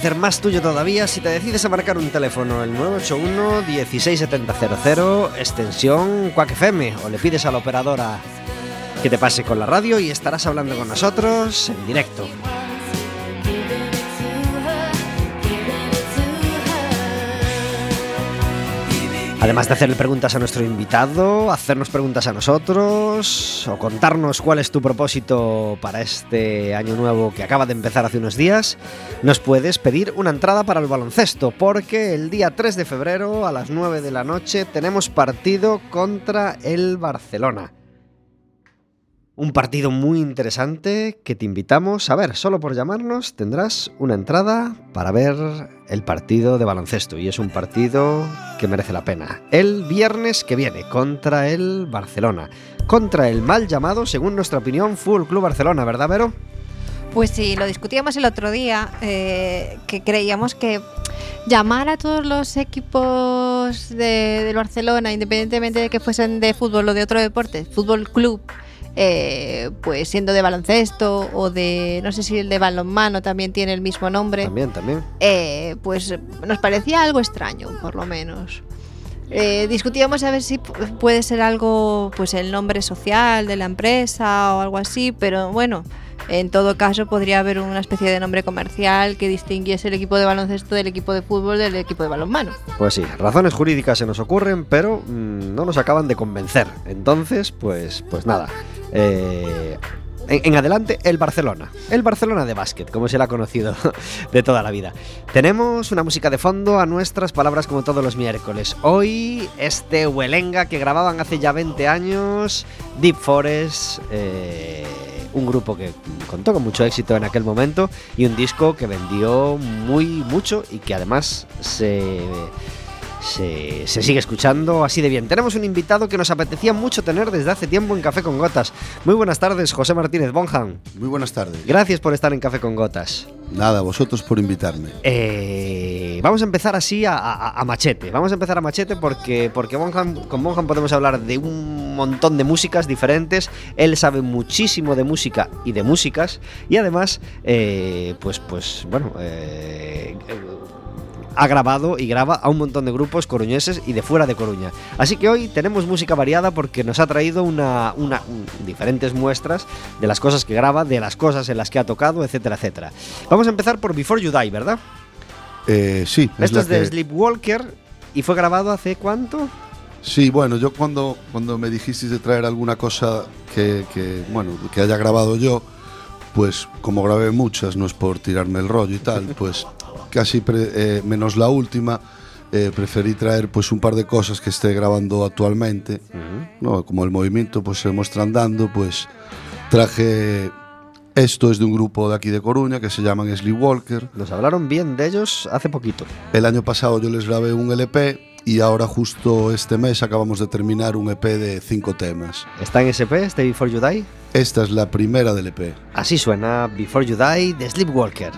hacer más tuyo todavía si te decides a marcar un teléfono el 981 16700 extensión Quack FM o le pides a la operadora que te pase con la radio y estarás hablando con nosotros en directo. Además de hacerle preguntas a nuestro invitado, hacernos preguntas a nosotros o contarnos cuál es tu propósito para este año nuevo que acaba de empezar hace unos días, nos puedes pedir una entrada para el baloncesto porque el día 3 de febrero a las 9 de la noche tenemos partido contra el Barcelona. Un partido muy interesante que te invitamos a ver. Solo por llamarnos tendrás una entrada para ver el partido de baloncesto. Y es un partido que merece la pena. El viernes que viene contra el Barcelona. Contra el mal llamado, según nuestra opinión, Full Club Barcelona, ¿verdad, Vero? Pues sí, lo discutíamos el otro día, eh, que creíamos que llamar a todos los equipos de, del Barcelona, independientemente de que fuesen de fútbol o de otro deporte, fútbol club, eh, pues siendo de baloncesto o de, no sé si el de balonmano también tiene el mismo nombre. También, también. Eh, pues nos parecía algo extraño, por lo menos. Eh, discutíamos a ver si puede ser algo, pues el nombre social de la empresa o algo así, pero bueno, en todo caso podría haber una especie de nombre comercial que distinguiese el equipo de baloncesto del equipo de fútbol del equipo de balonmano. Pues sí, razones jurídicas se nos ocurren, pero mmm, no nos acaban de convencer. Entonces, pues, pues nada. Eh, en, adelante, el Barcelona. El Barcelona de básquet, como se le ha conocido de toda la vida. Tenemos una música de fondo a nuestras palabras como todos los miércoles. Hoy, este Huelenga que grababan hace ya 20 años, Deep Forest, eh, un grupo que contó con mucho éxito en aquel momento y un disco que vendió muy mucho y que además se se, se, sigue escuchando así de bien. Tenemos un invitado que nos apetecía mucho tener desde hace tiempo en Café con Gotas. Muy buenas tardes, José Martínez Bonham. Muy buenas tardes. Gracias por estar en Café con Gotas. Nada, vosotros por invitarme. Eh, vamos a empezar así a, a, a, machete. Vamos a empezar a machete porque, porque Bonham, con Bonham podemos hablar de un montón de músicas diferentes. Él sabe muchísimo de música y de músicas. Y además, eh, pues, pues, bueno, eh, ha grabado y graba a un montón de grupos coruñeses y de fuera de Coruña. Así que hoy tenemos música variada porque nos ha traído una, una un, diferentes muestras de las cosas que graba, de las cosas en las que ha tocado, etcétera, etcétera. Vamos a empezar por Before You Die, ¿verdad? Eh, sí. Esto es, es de que... Sleepwalker y fue grabado hace cuánto? Sí, bueno, yo cuando, cuando me dijisteis de traer alguna cosa que, que, bueno, que haya grabado yo, pues como grabé muchas, no es por tirarme el rollo y tal, pues casi pre, eh, menos la última, eh, preferí traer pues un par de cosas que esté grabando actualmente, ¿no? como el movimiento pues se muestra andando, pues traje esto es de un grupo de aquí de Coruña que se llaman Sleepwalker. Nos hablaron bien de ellos hace poquito. El año pasado yo les grabé un LP y ahora justo este mes acabamos de terminar un EP de cinco temas. ¿Está en SP, este Before You Die? Esta es la primera del EP. Así suena Before You Die de Sleepwalker.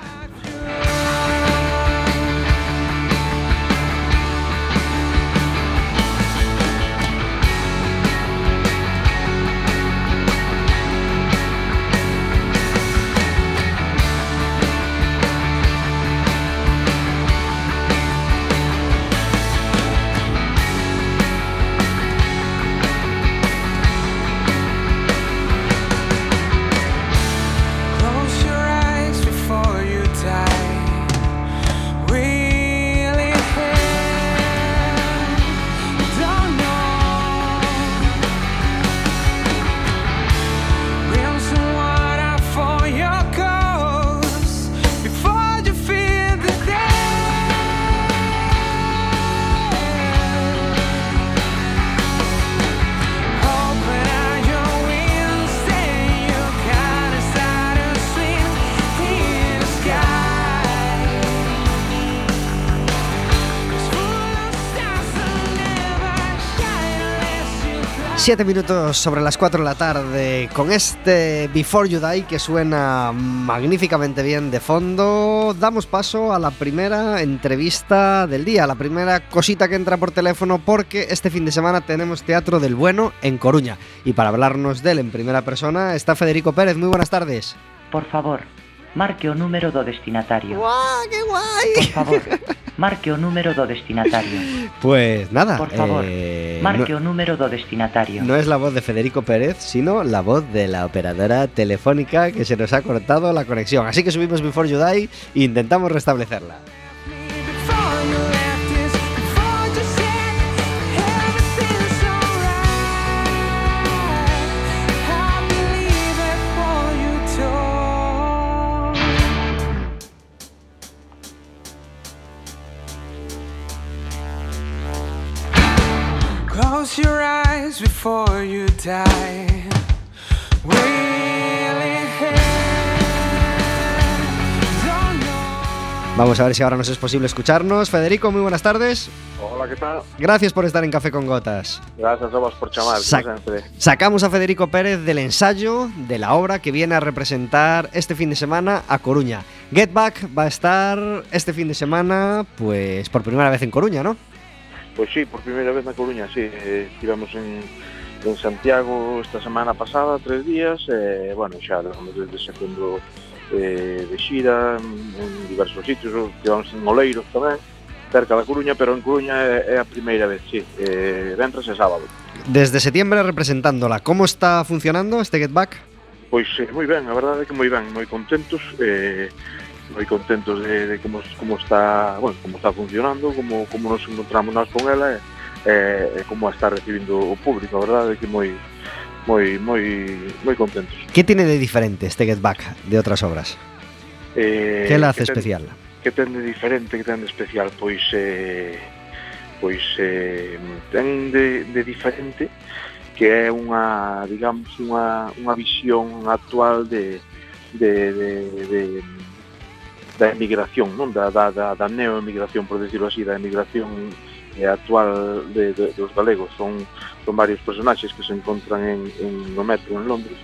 Siete minutos sobre las 4 de la tarde con este Before You Die que suena magníficamente bien de fondo. Damos paso a la primera entrevista del día, la primera cosita que entra por teléfono porque este fin de semana tenemos Teatro del Bueno en Coruña. Y para hablarnos de él en primera persona está Federico Pérez. Muy buenas tardes. Por favor, marque o número do destinatario. ¡Guau, qué guay! Por favor, marque o número do destinatario. Pues nada, Por favor, eh, marque no- o número do destinatario. No es la voz de Federico Pérez, sino la voz de la operadora telefónica que se nos ha cortado la conexión. Así que subimos Before You Die e intentamos restablecerla. Close your eyes before you die. Really don't know. Vamos a ver si ahora nos es posible escucharnos. Federico, muy buenas tardes. Hola, ¿qué tal? Gracias por estar en Café con Gotas. Gracias a vos por sempre. Sacamos a Federico Pérez del ensayo de la obra que viene a representar este fin de semana a Coruña. Get Back va a estar este fin de semana, pues por primera vez en Coruña, ¿no? Pois sí, por primeira vez na Coruña, sí, eh, estivemos en, en Santiago esta semana pasada, tres días, e, eh, bueno, xa levamos desde setembro eh, de xira, en, en diversos sitios, estivemos en Oleiros tamén, cerca da Coruña, pero en Coruña é, é a primeira vez, sí, eh, ventres e sábado. Desde setembro representándola, como está funcionando este Get Back? Pois eh, moi ben, a verdade é que moi ben, moi contentos, eh, moi contentos de, de como, como está, bueno, como está funcionando, como, como nos encontramos nós con ela e, e, e como a está recibindo o público, a verdade é que moi moi moi moi contentos. Que tiene de diferente este Get Back de outras obras? Eh, que la hace que ten, especial? Que ten de diferente, que ten de especial? Pois eh, pois eh, ten de, de diferente que é unha, digamos, unha, unha visión actual de, de, de, de da emigración, non? Da, da, da, da neoemigración, por decirlo así, da emigración eh, actual de, de, dos galegos. Son, son varios personaxes que se encontran en, en no metro en Londres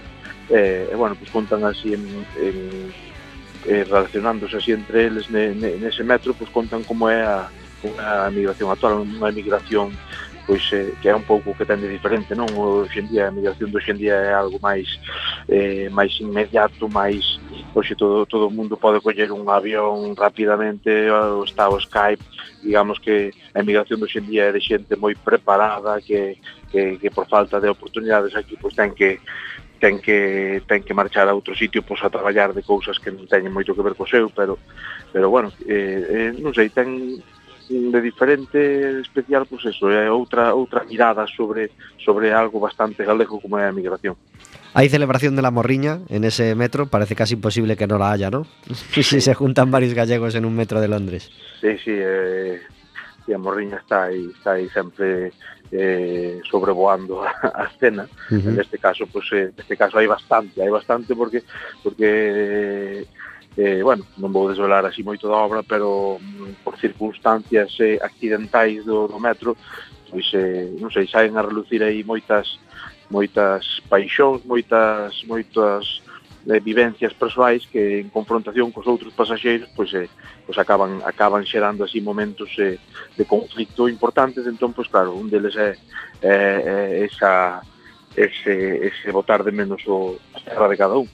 e, eh, e bueno, pues contan así en, en eh, relacionándose así entre eles ne, ne, nese metro, pues contan como é a, a emigración actual, unha emigración pois eh, que é un pouco que tende diferente, non? O en día a migración do hoxe día é algo máis eh, máis inmediato, máis hoxe todo, todo o mundo pode coller un avión rapidamente, está o Skype, digamos que a emigración hoxe en día é de xente moi preparada que, que, que por falta de oportunidades aquí pois ten que ten que ten que marchar a outro sitio pois a traballar de cousas que non teñen moito que ver co seu, pero pero bueno, eh, eh, non sei, ten de diferente especial, pois eso, é outra outra mirada sobre sobre algo bastante galego como é a migración. Hay celebración de la morriña en ese metro, parece casi imposible que no la haya, ¿no? Sí. si se juntan varios gallegos en un metro de Londres. Sí, sí, eh, y a morriña está aí, está aí sempre eh, sobrevoando a, a escena. Uh -huh. este caso, pues, eh, neste caso hai bastante, hai bastante porque porque eh, eh bueno, non vou desvelar así moito da obra, pero mm, por circunstancias eh, accidentais do, do metro, pois eh, non sei, saen a relucir aí moitas moitas paixóns, moitas moitas eh, vivencias persoais que en confrontación cos outros pasaxeiros pois eh, pois acaban acaban xerando así momentos eh, de conflicto importantes, entón pois claro, un deles é, é, é esa ese, ese botar de menos o a terra de cada un.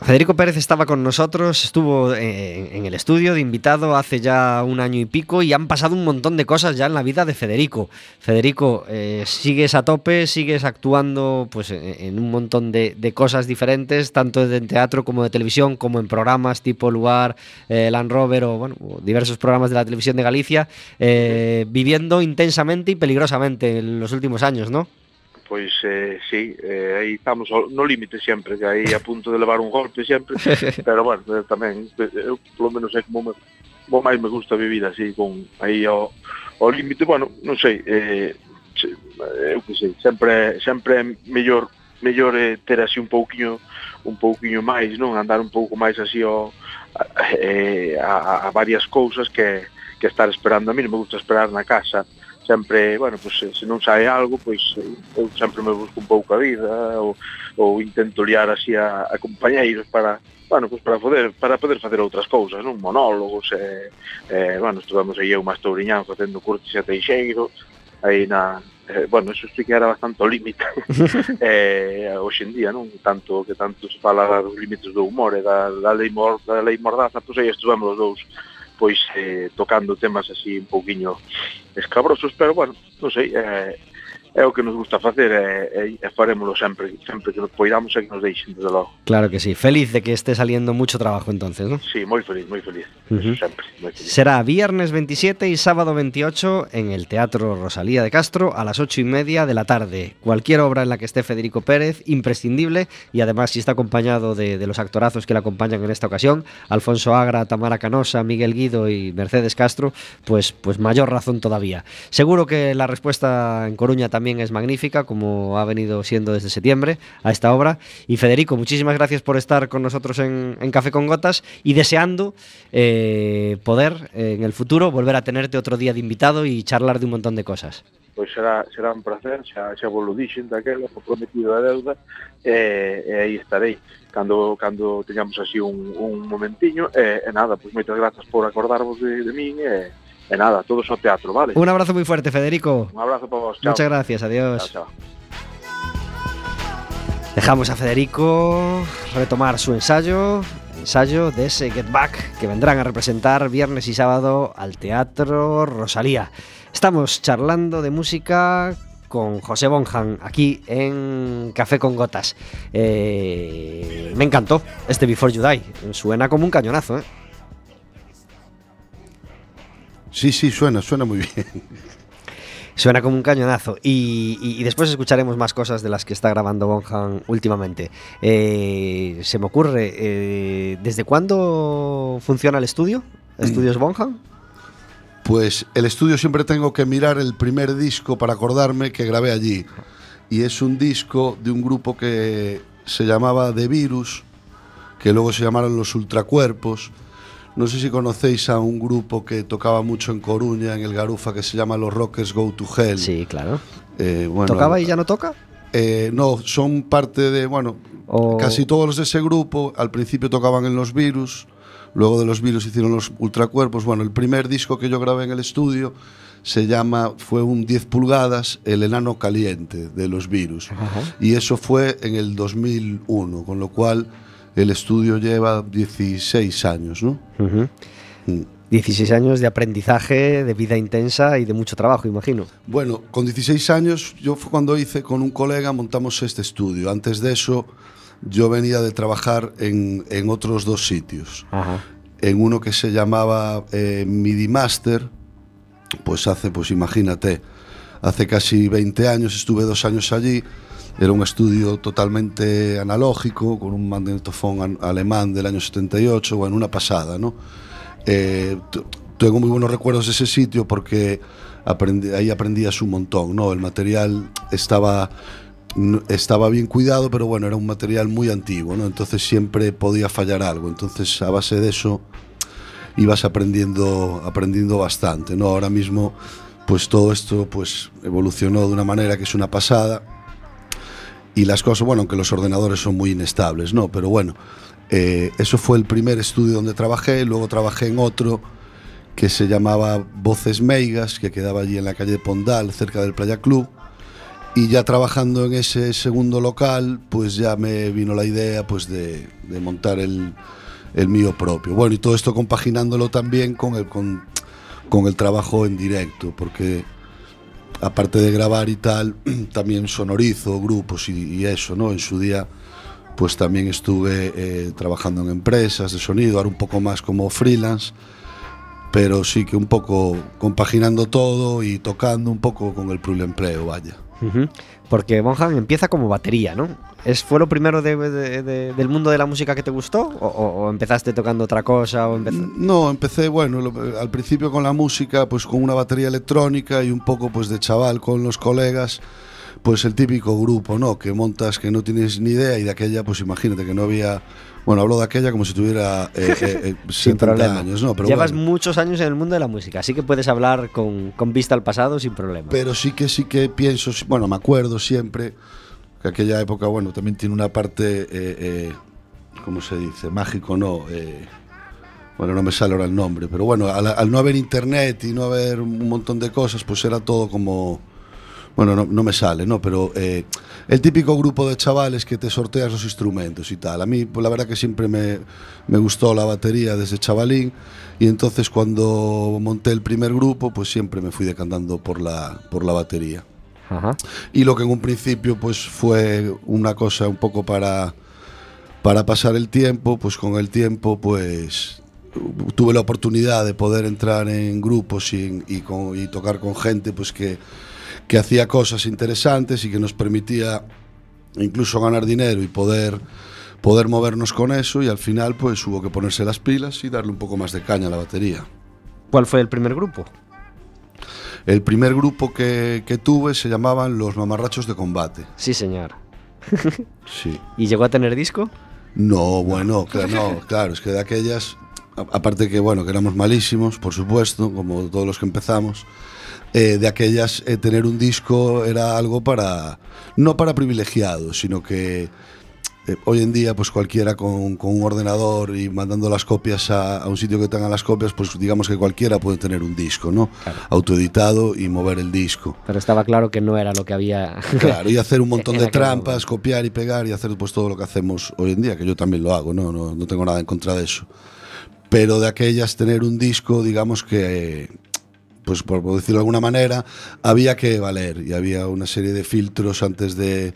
Federico Pérez estaba con nosotros, estuvo en el estudio de invitado hace ya un año y pico y han pasado un montón de cosas ya en la vida de Federico. Federico, eh, sigues a tope, sigues actuando pues en, un montón de, cosas diferentes, tanto en teatro como de televisión, como en programas tipo Lugar, eh, Land Rover o bueno, diversos programas de la televisión de Galicia, eh, viviendo intensamente y peligrosamente en los últimos años, ¿no? pois eh, sí, eh, aí estamos no límite sempre, que aí a punto de levar un golpe sempre, pero bueno, eh, tamén, eu polo menos é como me, como máis me gusta vivir así, con aí ao, ao límite, bueno, non sei, eh, eh, eu que sei, sempre, sempre é mellor mellor eh, ter así un pouquiño un pouquiño máis, non? Andar un pouco máis así ao, a, eh, a, a varias cousas que, que estar esperando a mí, non me gusta esperar na casa sempre, bueno, pois, se non sae algo, pois eu sempre me busco un pouco a vida ou, ou intento liar así a, a compañeiros para, bueno, pois para poder para poder facer outras cousas, non monólogos, e, eh, eh, bueno, estuvemos aí eu máis touriñán facendo curtis e teixeiro, aí na, eh, bueno, eso sí que era bastante o límite eh, hoxe en día, non? Tanto que tanto se fala dos límites do humor e da, da, lei, mor, da lei mordaza, pois aí estuvemos os dous pois eh, tocando temas así un pouquiño escabrosos, pero bueno, non sei, eh, é o que nos gusta facer e, e, e farémoslo sempre, sempre que nos poidamos e que nos deixen, desde logo. Claro que sí. Feliz de que esté saliendo mucho trabajo entonces, ¿no? Sí, moi feliz, moi feliz, feliz. Será viernes 27 y sábado 28 en el Teatro Rosalía de Castro a las 8 y media de la tarde. Cualquier obra en la que esté Federico Pérez, imprescindible, y además si está acompañado de, de los actorazos que le acompañan en esta ocasión, Alfonso Agra, Tamara Canosa, Miguel Guido y Mercedes Castro, pues, pues mayor razón todavía. Seguro que la respuesta en Coruña también es magnífica, como ha venido siendo desde septiembre a esta obra. Y Federico, muchísimas gracias por estar con nosotros en, en Café con Gotas y deseando eh, poder eh, en el futuro volver a tenerte otro día de invitado y charlar de un montón de cosas. Pois será, será un placer, xa, vos lo dixen daquela, o prometido a deuda, e, e aí estarei cando cando teñamos así un, un momentiño, e, e nada, pois moitas grazas por acordarvos de, de min, e, e nada, todos ao teatro, vale? Un abrazo muy fuerte, Federico. Un abrazo para vos, chao. Muchas gracias, adiós. Chao, chao. Dejamos a Federico retomar su ensayo, ensayo de ese Get Back que vendrán a representar viernes y sábado al Teatro Rosalía. Estamos charlando de música con José Bonjan aquí en Café con Gotas. Eh, me encantó este Before You Die. Suena como un cañonazo, ¿eh? Sí, sí, suena, suena muy bien. Suena como un cañonazo. Y, y- y después escucharemos más cosas de las que está grabando Bonham últimamente. Eh, se me ocurre, eh, ¿desde cuándo funciona el estudio? ¿Estudios Bonham? Pues el estudio siempre tengo que mirar el primer disco para acordarme que grabé allí. Y es un disco de un grupo que se llamaba The Virus, que luego se llamaron Los Ultracuerpos. No sé si conocéis a un grupo que tocaba mucho en Coruña, en el Garufa, que se llama Los Rockers Go to Hell. Sí, claro. Eh, bueno, ¿Tocaba y ya no toca? Eh, no, son parte de, bueno, O- casi todos los de ese grupo al principio tocaban en los virus, luego de los virus hicieron los ultracuerpos. Bueno, el primer disco que yo grabé en el estudio se llama, fue un 10 pulgadas, El enano caliente de los virus. Y eso fue en el 2001, con lo cual el estudio lleva 16 años, ¿no? Ujú. Mm. 16 años de aprendizaje, de vida intensa y de mucho trabajo, imagino. Bueno, con 16 años yo fue cuando hice con un colega, montamos este estudio. Antes de eso yo venía de trabajar en, en otros dos sitios. Ajá. En uno que se llamaba eh, MIDI Master, pues hace, pues imagínate, hace casi 20 años, estuve dos años allí. Era un estudio totalmente analógico, con un magnetofón alemán del año 78, bueno, una pasada, ¿no? Eh, tengo muy buenos recuerdos de ese sitio porque aprendí- ahí aprendías un montón, ¿no? El material estaba estaba bien cuidado, pero bueno, era un material muy antiguo, ¿no? Entonces siempre podía fallar algo. Entonces, a base de eso ibas aprendiendo aprendiendo bastante, ¿no? Ahora mismo pues todo esto pues evolucionó de una manera que es una pasada y las cosas, bueno, aunque los ordenadores son muy inestables, ¿no? Pero bueno, eh, eso fue el primer estudio donde trabajé, luego trabajé en otro que se llamaba Voces Meigas, que quedaba allí en la calle Pondal, cerca del Playa Club. Y ya trabajando en ese segundo local, pues ya me vino la idea pues de, de montar el, el mío propio. Bueno, y todo esto compaginándolo también con el, con, con el trabajo en directo, porque aparte de grabar y tal, también sonorizo grupos y, eso, ¿no? En su día, pues también estuve eh, trabajando en empresas de sonido, ahora un poco más como freelance, pero sí que un poco compaginando todo y tocando un poco con el empleo, vaya. Ujú. Porque Bonham empieza como batería, ¿no? ¿Es, ¿Fue lo primero de- de- de- del mundo de la música que te gustó? ¿O, o- o empezaste tocando otra cosa? O empez- No, empecé, bueno, lo- al principio con la música, pues con una batería electrónica y un poco pues de chaval con los colegas, pues el típico grupo, ¿no? Que montas que no tienes ni idea y de aquella, pues imagínate que no había, bueno, hablo de aquella como si tuviera eh, eh, eh, Sin 70 problema. años, ¿no? Pero Llevas bueno. muchos años en el mundo de la música, así que puedes hablar con, con vista al pasado sin problema. Pero sí que sí que pienso, bueno, me acuerdo siempre que aquella época, bueno, también tiene una parte, eh, eh, ¿cómo se dice? Mágico, ¿no? Eh, bueno, no me sale ahora el nombre, pero bueno, al, al no haber internet y no haber un montón de cosas, pues era todo como... Bueno, no, no me sale, ¿no? Pero eh, el típico grupo de chavales que te sorteas los instrumentos y tal. A mí, pues la verdad que siempre me, me gustó la batería desde chavalín y entonces cuando monté el primer grupo, pues siempre me fui decantando por la, por la batería. Ajá. Y lo que en un principio pues fue una cosa un poco para, para pasar el tiempo, pues con el tiempo pues tuve la oportunidad de poder entrar en grupos y, en- y con- y tocar con gente pues que, que hacía cosas interesantes y que nos permitía incluso ganar dinero y poder poder movernos con eso y al final pues hubo que ponerse las pilas y darle un poco más de caña a la batería. ¿Cuál fue el primer grupo? El primer grupo que, que tuve se llamaban Los Mamarrachos de Combate. Sí, señor. Sí. ¿Y llegó a tener disco? No, bueno, claro, no, claro, es que de aquellas, aparte que bueno, que éramos malísimos, por supuesto, como todos los que empezamos, eh, de aquellas eh, tener un disco era algo para, no para privilegiados, sino que eh, hoy en día pues cualquiera con, con un ordenador y mandando las copias a, a un sitio que tenga las copias, pues digamos que cualquiera puede tener un disco, ¿no? Claro. Autoeditado y mover el disco. Pero estaba claro que no era lo que había. Claro, y hacer un montón de trampas, momento. copiar y pegar y hacer pues todo lo que hacemos hoy en día, que yo también lo hago, no, no, no tengo nada en contra de eso. Pero de aquellas tener un disco, digamos que, pues por decirlo de alguna manera, había que valer y había una serie de filtros antes de,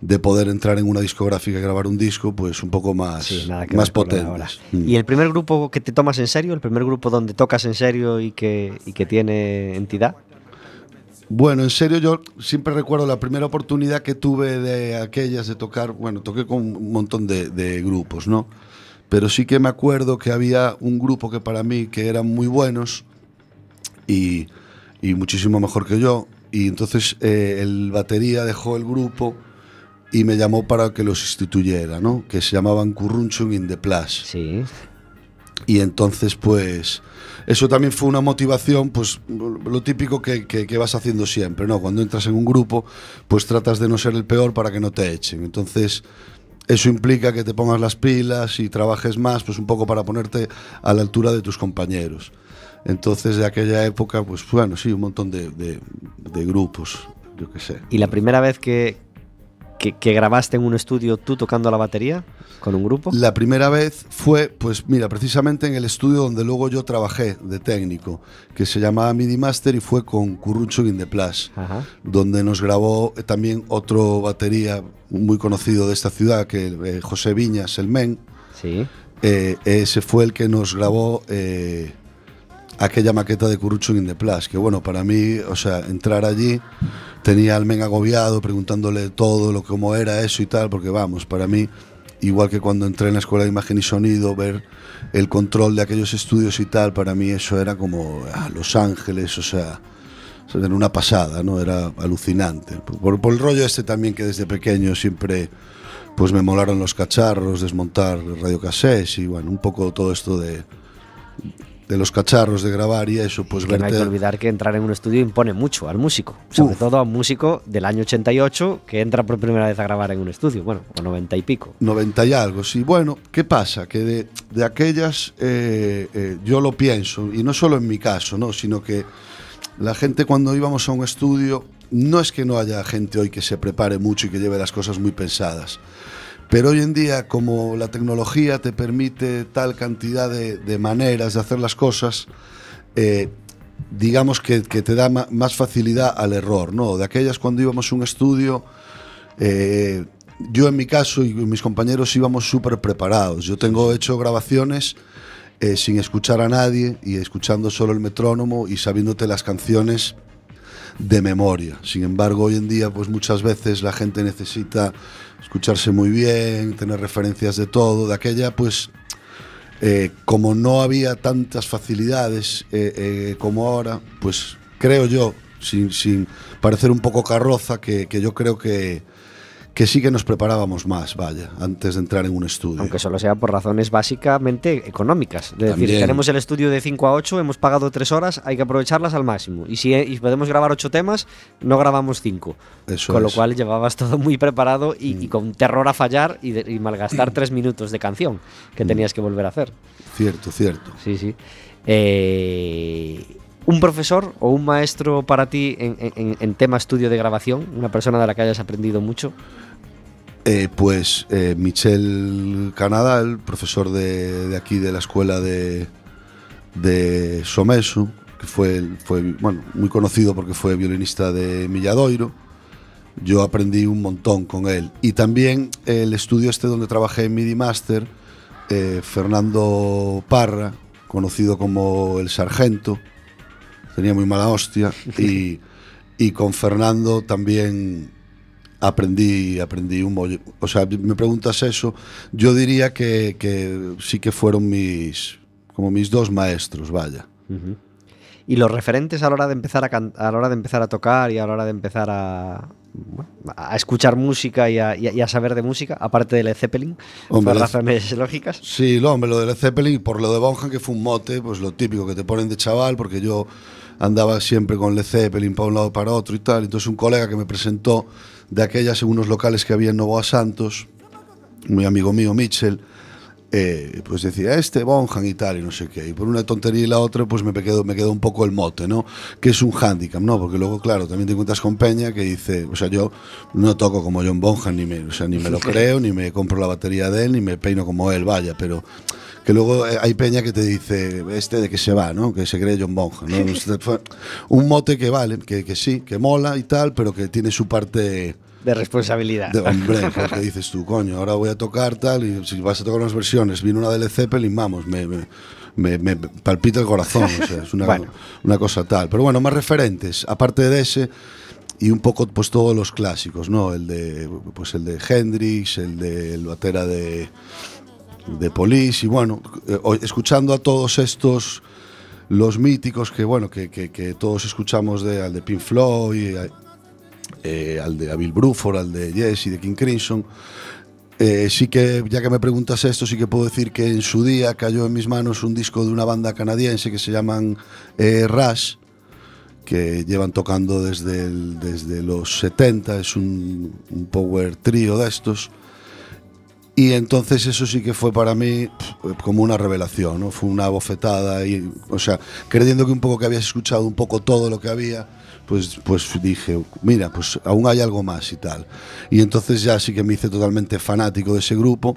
de poder entrar en una discográfica y grabar un disco, pues un poco más, Sí, más ahora. Mm. ¿Y el primer grupo que te tomas en serio? ¿El primer grupo donde tocas en serio y que, y que tiene entidad? Bueno, en serio, yo siempre recuerdo la primera oportunidad que tuve de aquellas de tocar, bueno, toqué con un montón de, de grupos, ¿no? Pero sí que me acuerdo que había un grupo que para mí que eran muy buenos y, y muchísimo mejor que yo. Y entonces eh, el batería dejó el grupo y me llamó para que los instituyera, ¿no? Que se llamaban Currunchun in the Plus. Sí. Y entonces, pues, eso también fue una motivación, pues, lo típico que, que- que vas haciendo siempre, ¿no? Cuando entras en un grupo, pues tratas de no ser el peor para que no te echen. Entonces, eso implica que te pongas las pilas y trabajes más, pues un poco para ponerte a la altura de tus compañeros. Entonces, de aquella época, pues, bueno, sí, un montón de, de- de grupos, yo qué sé. ¿Y la primera vez que, que, que grabaste en un estudio tú tocando la batería con un grupo? La primera vez fue, pues mira, precisamente en el estudio donde luego yo trabajé de técnico, que se llamaba MIDI Master y fue con Curruncho in the Plus, Ajá. donde nos grabó también otro batería muy conocido de esta ciudad, que eh, José Viñas, el Men. Sí. Eh, ese fue el que nos grabó eh, aquella maqueta de Currucho in the que bueno, para mí, o sea, entrar allí tenía al men agobiado preguntándole todo, lo cómo era eso y tal, porque vamos, para mí igual que cuando entré en la escuela de imagen y sonido, ver el control de aquellos estudios y tal, para mí eso era como ah, Los Ángeles, o sea, era una pasada, ¿no? Era alucinante. Por, por el rollo este también que desde pequeño siempre pues me molaron los cacharros, desmontar radiocassettes y bueno, un poco todo esto de, de los cacharros de grabar y eso, pues Que no hay que verte... olvidar que entrar en un estudio impone mucho al músico. Sobre Uf. todo a un músico del año 88 que entra por primera vez a grabar en un estudio. Bueno, o 90 y pico. 90 y algo, sí. Bueno, ¿qué pasa? Que de, de aquellas eh, eh, yo lo pienso, y no solo en mi caso, ¿no? sino que la gente cuando íbamos a un estudio, no es que no haya gente hoy que se prepare mucho y que lleve las cosas muy pensadas, pero hoy en día como la tecnología te permite tal cantidad de, de maneras de hacer las cosas, eh, digamos que, que te da más facilidad al error, ¿no? De aquellas cuando íbamos a un estudio... Eh, yo en mi caso y mis compañeros íbamos súper preparados. Yo tengo hecho grabaciones eh, sin escuchar a nadie y escuchando solo el metrónomo y sabiéndote las canciones de memoria. Sin embargo, hoy en día, pues muchas veces la gente necesita escucharse muy bien, tener referencias de todo. De aquella, pues, eh, como no había tantas facilidades eh, eh, como ahora, pues creo yo, sin, sin parecer un poco carroza, que, que yo creo que, que sí que nos preparábamos más, vaya, antes de entrar en un estudio. Aunque solo sea por razones básicamente económicas. Es decir, También. tenemos el estudio de 5 a 8, hemos pagado 3 horas, hay que aprovecharlas al máximo. Y si y podemos grabar 8 temas, no grabamos 5. Eso Con lo es. Mm. cual llevabas todo muy preparado y, y con terror a fallar y, de- y malgastar 3 minutos de canción que Mm. tenías que volver a hacer. Cierto, cierto. Sí, sí. Eh, ¿Un profesor o un maestro para ti en, en- en tema estudio de grabación? ¿Una persona de la que hayas aprendido mucho? Eh, pues eh, Michel Canadal, profesor de, de aquí de la escuela de, de Someso, que fue, fue bueno, muy conocido porque fue violinista de Milladoiro. Yo aprendí un montón con él. Y también el estudio este donde trabajé en MIDI Master, eh, Fernando Parra, conocido como el Sargento, tenía muy mala hostia. Y, y con Fernando también aprendí, aprendí un mollón. O sea, me preguntas eso, yo diría que, que sí que fueron mis, como mis dos maestros, vaya. Y los referentes a la hora de empezar a, can- a la hora de empezar a tocar y a la hora de empezar a, a escuchar música y a, y a- y a saber de música, aparte de Led Zeppelin, Hombre, por Led- razones lógicas. Sí, lo, hombre, lo de Led Zeppelin, por lo de Bonham, que fue un mote, pues lo típico que te ponen de chaval, porque yo andaba siempre con Led Zeppelin para un lado para otro y tal. Entonces un colega que me presentó de aquellas en unos locales que había en Novoa Santos, muy amigo mío, Mitchell, eh, pues decía, este Bonham y tal, y no sé qué. Y por una tontería y la otra, pues me quedó, me quedó un poco el mote, ¿no? Que es un hándicap, ¿no? Porque luego, claro, también te encuentras con Peña que dice, o sea, yo no toco como John Bonham, ni me, o sea, ni me lo creo, ni me compro la batería de él, ni me peino como él, vaya, pero que luego eh, hay Peña que te dice, este de que se va, ¿no? Que se cree John Bonham, ¿no? Este un mote que vale, que, que sí, que mola y tal, pero que tiene su parte De responsabilidad. de hombre, porque dices tú, coño, ahora voy a tocar tal, y si vas a tocar unas versiones, viene una de Led Zeppelin, vamos, me, me, me- me palpita el corazón, o sea, es una, Bueno. una cosa tal. Pero bueno, más referentes, aparte de ese, y un poco pues todos los clásicos, ¿no? El de, pues el de Hendrix, el de el batera de, de Police, y bueno, eh, escuchando a todos estos los míticos que bueno que, que- que todos escuchamos de al de Pink Floyd a- eh, al de a Bruford al de Jesse de King Crimson. Eh, sí que ya que me preguntas esto sí que puedo decir que en su día cayó en mis manos un disco de una banda canadiense que se llaman eh, Rush que llevan tocando desde, desde los 70 es un, un power trío de estos. Y entonces eso sí que fue para mí como una revelación, ¿no? Fue una bofetada y, o sea, creyendo que un poco que habías escuchado un poco todo lo que había, pues, pues dije, mira, pues aún hay algo más y tal. Y entonces ya sí que me hice totalmente fanático de ese grupo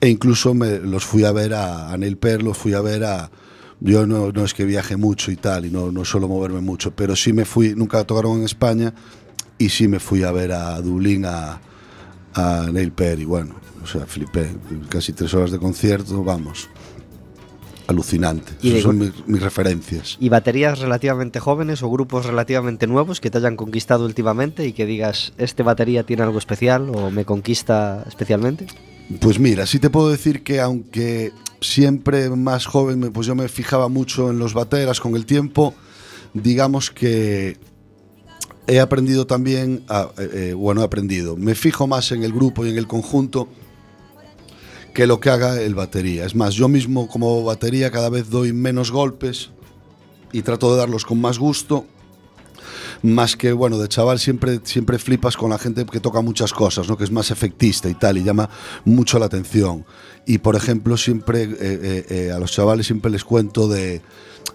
e incluso me, los fui a ver a, a Neil Peart, los fui a ver a... Yo no, no es que viaje mucho y tal, y no, no suelo moverme mucho, pero sí me fui, nunca tocaron en España, y sí me fui a ver a Dublín a, a Neil Peart, y bueno, o sea, flipé, casi tres horas de concierto, vamos, alucinante. Y Esas son mis, mis referencias. ¿Y baterías relativamente jóvenes o grupos relativamente nuevos que te hayan conquistado últimamente y que digas, este batería tiene algo especial o me conquista especialmente? Pues mira, sí te puedo decir que aunque siempre más joven, pues yo me fijaba mucho en los bateras con el tiempo, digamos que he aprendido también, a- eh, eh, bueno, he aprendido, me fijo más en el grupo y en el conjunto que lo que haga el batería. Es más, yo mismo como batería cada vez doy menos golpes y trato de darlos con más gusto. Más que, bueno, de chaval siempre, siempre flipas con la gente que toca muchas cosas, ¿no? que es más efectista y tal, y llama mucho la atención. Y, por ejemplo, siempre eh, eh, eh, a los chavales siempre les cuento de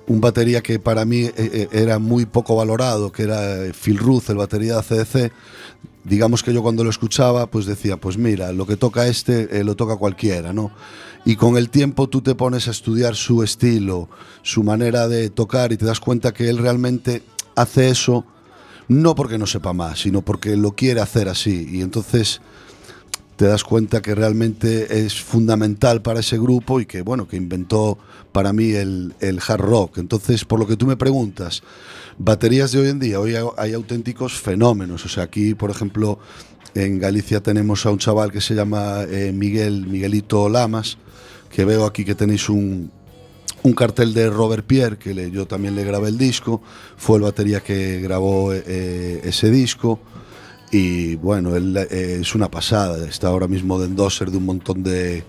un batería que para mí era muy poco valorado, que era Phil Ruth, el batería de ACDC. Digamos que yo cuando lo escuchaba, pues decía, pues mira, lo que toca este, eh, lo toca cualquiera, ¿no? Y con el tiempo tú te pones a estudiar su estilo, su manera de tocar y te das cuenta que él realmente hace eso no porque no sepa más, sino porque lo quiere hacer así. Y entonces te das cuenta que realmente es fundamental para ese grupo y que, bueno, que inventó para mí el, el hard rock. Entonces, por lo que tú me preguntas, baterías de hoy en día, hoy hay, auténticos fenómenos. O sea, aquí, por ejemplo, en Galicia tenemos a un chaval que se llama eh, Miguel, Miguelito Lamas, que veo aquí que tenéis un, un cartel de Robert Pierre, que le- yo también le grabé el disco, fue el batería que grabó eh, ese disco. Y bueno, él eh, es una pasada, está ahora mismo de endosser de un montón de,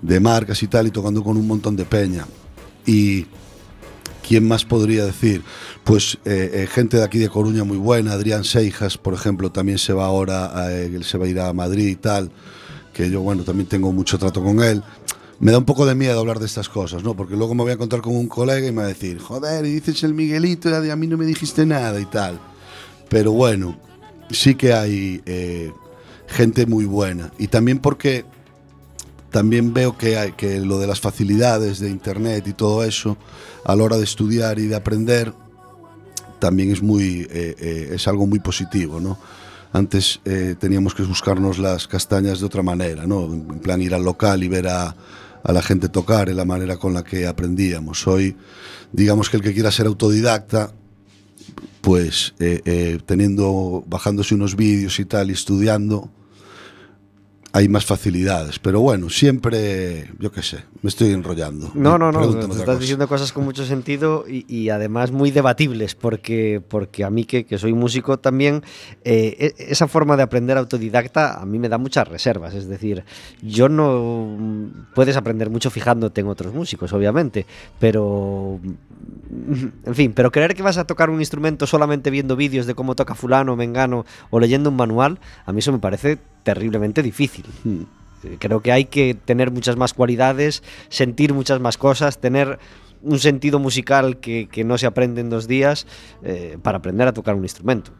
de marcas y tal, y tocando con un montón de peña. Y ¿quién más podría decir? Pues eh, eh, gente de aquí de Coruña muy buena, Adrián Seijas, por ejemplo, también se va ahora, eh, él se va a ir a Madrid y tal, que yo, bueno, también tengo mucho trato con él. Me da un poco de miedo hablar de estas cosas, ¿no? Porque luego me voy a encontrar con un colega y me va a decir, joder, y dices el Miguelito y a mí no me dijiste nada y tal. Pero bueno, sí que hay gente muy buena. Y también porque también veo que, hay, que lo de las facilidades de Internet y todo eso, a la hora de estudiar y de aprender, también es, muy, eh, eh, es algo muy positivo, ¿no? Antes eh, teníamos que buscarnos las castañas de otra manera, ¿no? En plan ir al local y ver a, la gente tocar, en la manera con la que aprendíamos. Hoy, digamos que el que quiera ser autodidacta, pues eh, teniendo, bajándose unos vídeos y tal y estudiando, hay más facilidades. Pero bueno, siempre, yo qué sé, me estoy enrollando. No, no, no, estás cosa. diciendo cosas con mucho sentido y, y además muy debatibles, porque, porque a mí que, que soy músico también, eh, e- esa forma de aprender autodidacta a mí me da muchas reservas. Es decir, yo no... Puedes aprender mucho fijándote en otros músicos, obviamente, pero... En fin, pero creer que vas a tocar un instrumento solamente viendo vídeos de cómo toca fulano, mengano o leyendo un manual, a mí eso me parece terriblemente difícil. Hmm. Eh, Creo que hay que tener muchas más cualidades, sentir muchas más cosas, tener un sentido musical que, que no se aprende en dos días eh, para aprender a tocar un instrumento.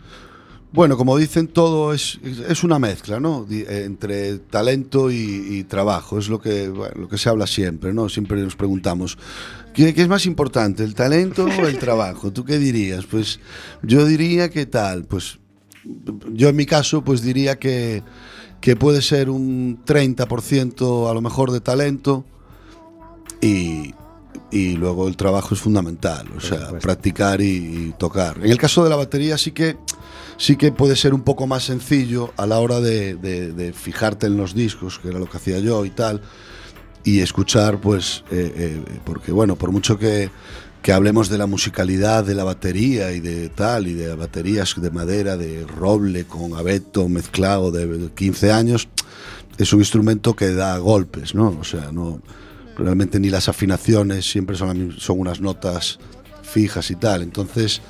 Bueno, como dicen, todo es, es una mezcla, ¿no? Eh, Entre talento y, y trabajo. Es lo que, bueno, lo que se habla siempre, ¿no? Siempre nos preguntamos, ¿qué, qué es más importante, el talento o el trabajo? ¿Tú qué dirías? Pues yo diría que tal, pues yo en mi caso, pues diría que, que puede ser un 30% a lo mejor de talento y, y luego el trabajo es fundamental, o sea, practicar y, y tocar. En el caso de la batería sí que sí que puede ser un poco más sencillo a la hora de, de- de fijarte en los discos, que era lo que hacía yo y tal, y escuchar, pues, eh, eh, porque bueno, por mucho que, que hablemos de la musicalidad de la batería y de tal, y de baterías de madera, de roble con abeto mezclado de 15 años, es un instrumento que da golpes, ¿no? O sea, no realmente ni las afinaciones siempre son, son unas notas fijas y tal. Entonces,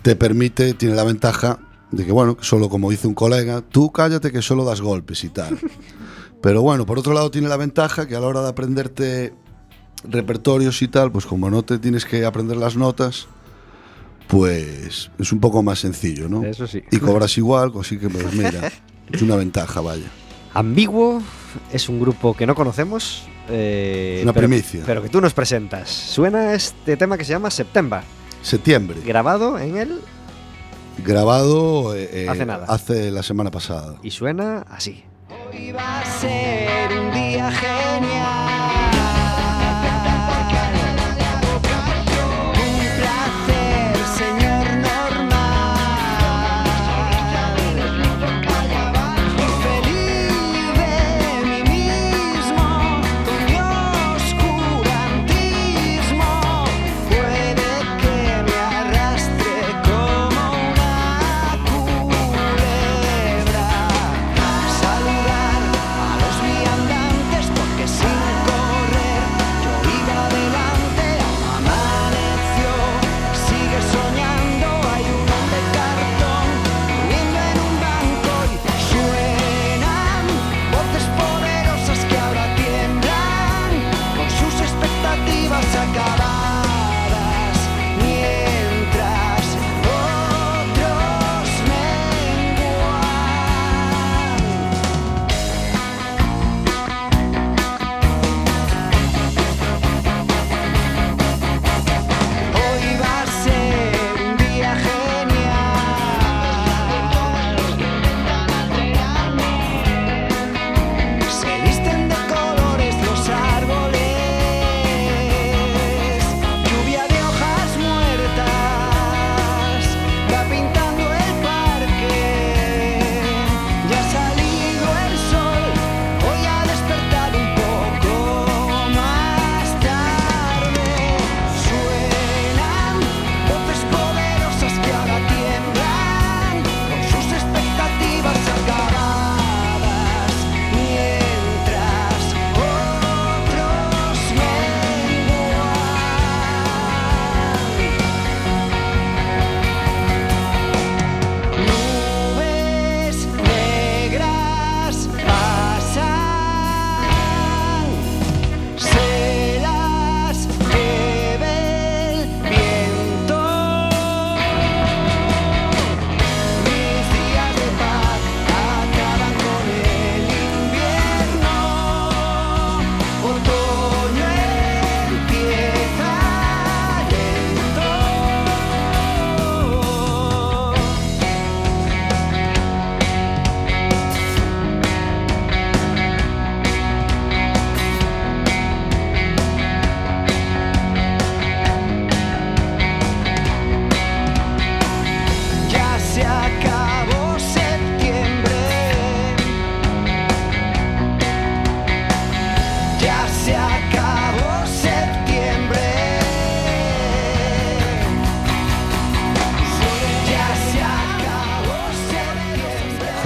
te permite, tiene la ventaja de que, bueno, solo como dice un colega, tú cállate que solo das golpes y tal. Pero bueno, por otro lado tiene la ventaja que a la hora de aprenderte repertorios y tal, pues como no te tienes que aprender las notas, pues es un poco más sencillo, ¿no? Eso sí. Y cobras igual, así que pues mira, es una ventaja, vaya. Ambiguo es un grupo que no conocemos. eh, Una pero- primicia. Pero que tú nos presentas. Suena este tema que se llama September, Septiembre, grabado en él grabado eh, eh, Hace nada. hace la semana pasada. y suena así. Hoy va a ser un día genial.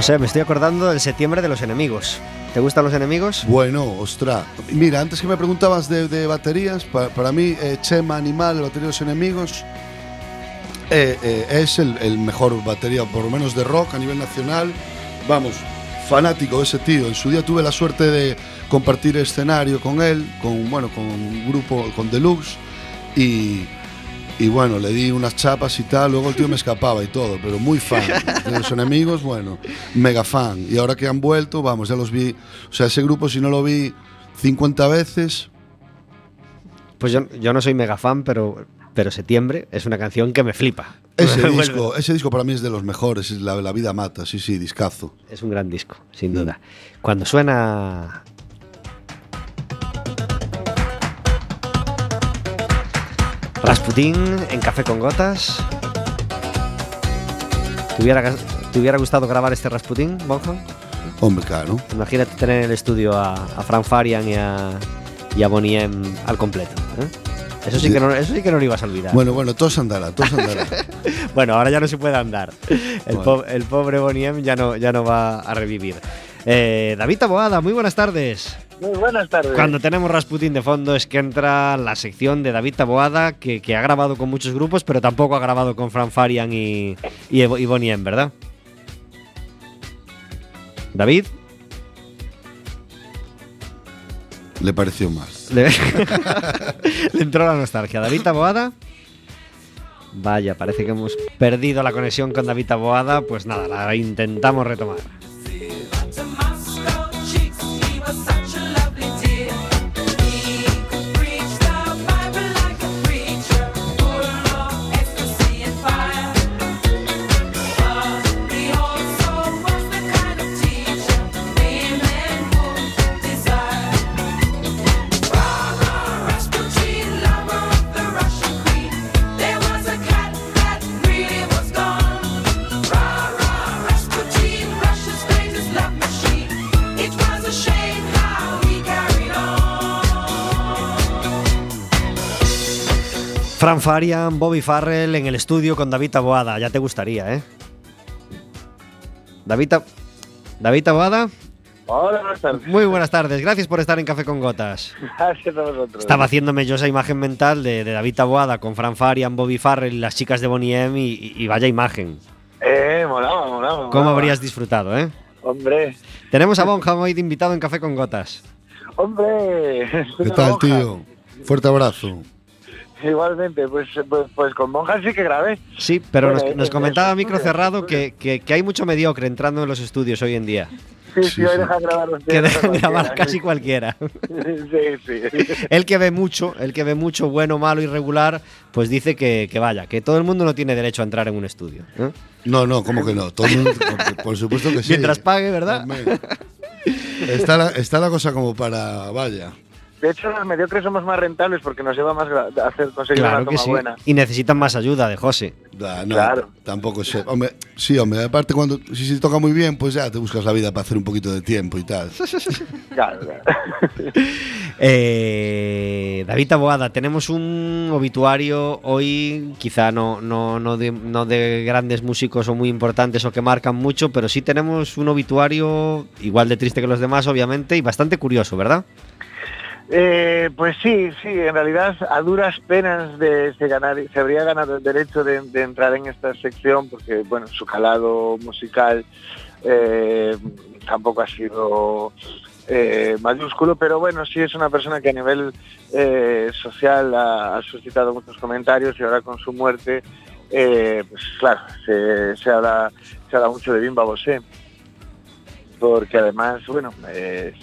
José, me estoy acordando del septiembre de los enemigos. ¿Te gustan los enemigos? Bueno, ostra. Mira, antes que me preguntabas de, baterías, pa- para, mí eh, Chema Animal, batería de los enemigos, eh, eh, es el, el mejor batería, por lo menos de rock a nivel nacional. Vamos, fanático de ese tío. En su día tuve la suerte de compartir escenario con él, con, bueno, con un grupo, con Deluxe, y, y bueno, le di unas chapas y tal. Luego el tío me escapaba y todo, pero muy fan. De los enemigos, bueno, mega fan. Y ahora que han vuelto, vamos, ya los vi. O sea, ese grupo, si no lo vi 50 veces, Pues yo, yo no soy mega fan, pero, pero Septiembre es una canción que me flipa. ese disco, ese disco para mí es de los mejores. es la, la vida mata, sí, sí, discazo. Es un gran disco, sin duda. Cuando suena. Rasputín en Café con Gotas. ¿Te hubiera, te hubiera gustado grabar este Rasputín, Bonham? Hombre, claro. Imagínate tener en el estudio a, a Fran Farian y a, y a Bonnie M al completo. ¿eh? Eso, sí que no, eso sí que no lo ibas a olvidar. Bueno, bueno, todos andará, todos andará. Bueno, ahora ya no se puede andar. El, Bueno. po- el pobre Boniem ya no, ya no va a revivir. Eh, David Taboada, muy buenas tardes. Muy buenas tardes. Cuando tenemos Rasputin de fondo es que entra la sección de David Taboada, que, que ha grabado con muchos grupos, pero tampoco ha grabado con Fran Farian y, y, Bonnie M, ¿verdad? David, Le pareció más. le, le entró la nostalgia. David Taboada. Vaya, parece que hemos perdido la conexión con David Taboada. Pues nada, la intentamos retomar. Farian, Bobby Farrell en el estudio con David Taboada. Ya te gustaría, ¿eh? David, Ta- David Taboada, Hola, buenas tardes. muy buenas tardes. Gracias por estar en Café con Gotas. Gracias a vosotros. Estaba haciéndome yo esa imagen mental de, de David Taboada con Fran Farian, Bobby Farrell y las chicas de Bonnie M y, vaya imagen. Eh, molaba, molaba. ¿Cómo habrías disfrutado, eh? Hombre, Tenemos a Bonham hoy de invitado en Café con Gotas. hombre. ¿Qué tal, tío? Fuerte abrazo. Igualmente, pues, pues, pues con Monjas sí que grabé. Sí, pero Bueno, nos, en- nos en comentaba micro cerrado que, que- que hay mucho mediocre entrando en los estudios hoy en día. Sí, sí, Sí, hoy dejan grabar los Que dejan grabar casi cualquiera. Sí, sí. El que ve mucho, el que ve mucho, bueno, malo, irregular, pues dice que, que vaya, que todo el mundo no tiene derecho a entrar en un estudio. ¿eh? No, no, ¿cómo que no? Todo el mundo- por, supuesto que sí. Mientras pague, ¿verdad? Está la, está la cosa como para. Vaya. De hecho, los mediocres somos más rentables porque nos lleva más a hacer conseguir Claro una que toma sí. buena. Y necesitan más ayuda de José. Da, no, Claro. Tampoco sé. Hombre, sí, hombre, aparte cuando si se toca muy bien, pues ya te buscas la vida para hacer un poquito de tiempo y tal. Claro, claro. Eh, David Taboada, tenemos un obituario hoy, quizá no, no, no, de, no de grandes músicos o muy importantes o que marcan mucho, pero sí tenemos un obituario igual de triste que los demás, obviamente, y bastante curioso, ¿verdad? Eh, pues sí, sí, en realidad a duras penas de, se, ganar, se habría ganado el derecho de, entrar en esta sección porque, bueno, su calado musical eh, tampoco ha sido eh, mayúsculo, pero bueno, sí es una persona que a nivel social ha, suscitado muchos comentarios y ahora con su muerte, pues claro, se, se, se habla mucho de Bimba Bosé, porque además, bueno, es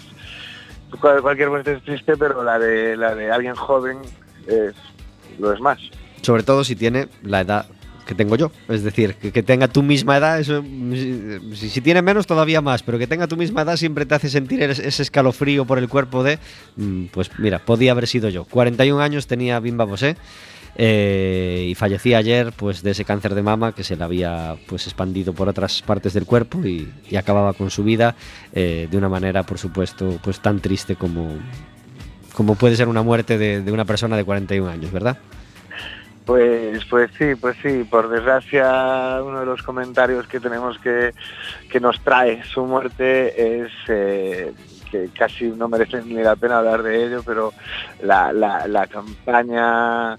cualquier muerte es triste, pero la de la de alguien joven es, lo es más. Sobre todo si tiene la edad que tengo yo. Es decir, que, que tenga tu misma edad, eso, si, si tiene menos todavía más, pero que tenga tu misma edad siempre te hace sentir ese escalofrío por el cuerpo de, mm, pues mira, podía haber sido yo. 41 años tenía Bimba Bosé. Eh, y fallecía ayer pues de ese cáncer de mama que se le había pues expandido por otras partes del cuerpo y, acababa con su vida eh, de una manera por supuesto pues tan triste como como puede ser una muerte de, una persona de 41 años verdad Pues, pues sí, pues sí. Por desgracia, uno de los comentarios que tenemos que, que nos trae su muerte es eh, que casi no merece ni la pena hablar de ello, pero la, la campaña,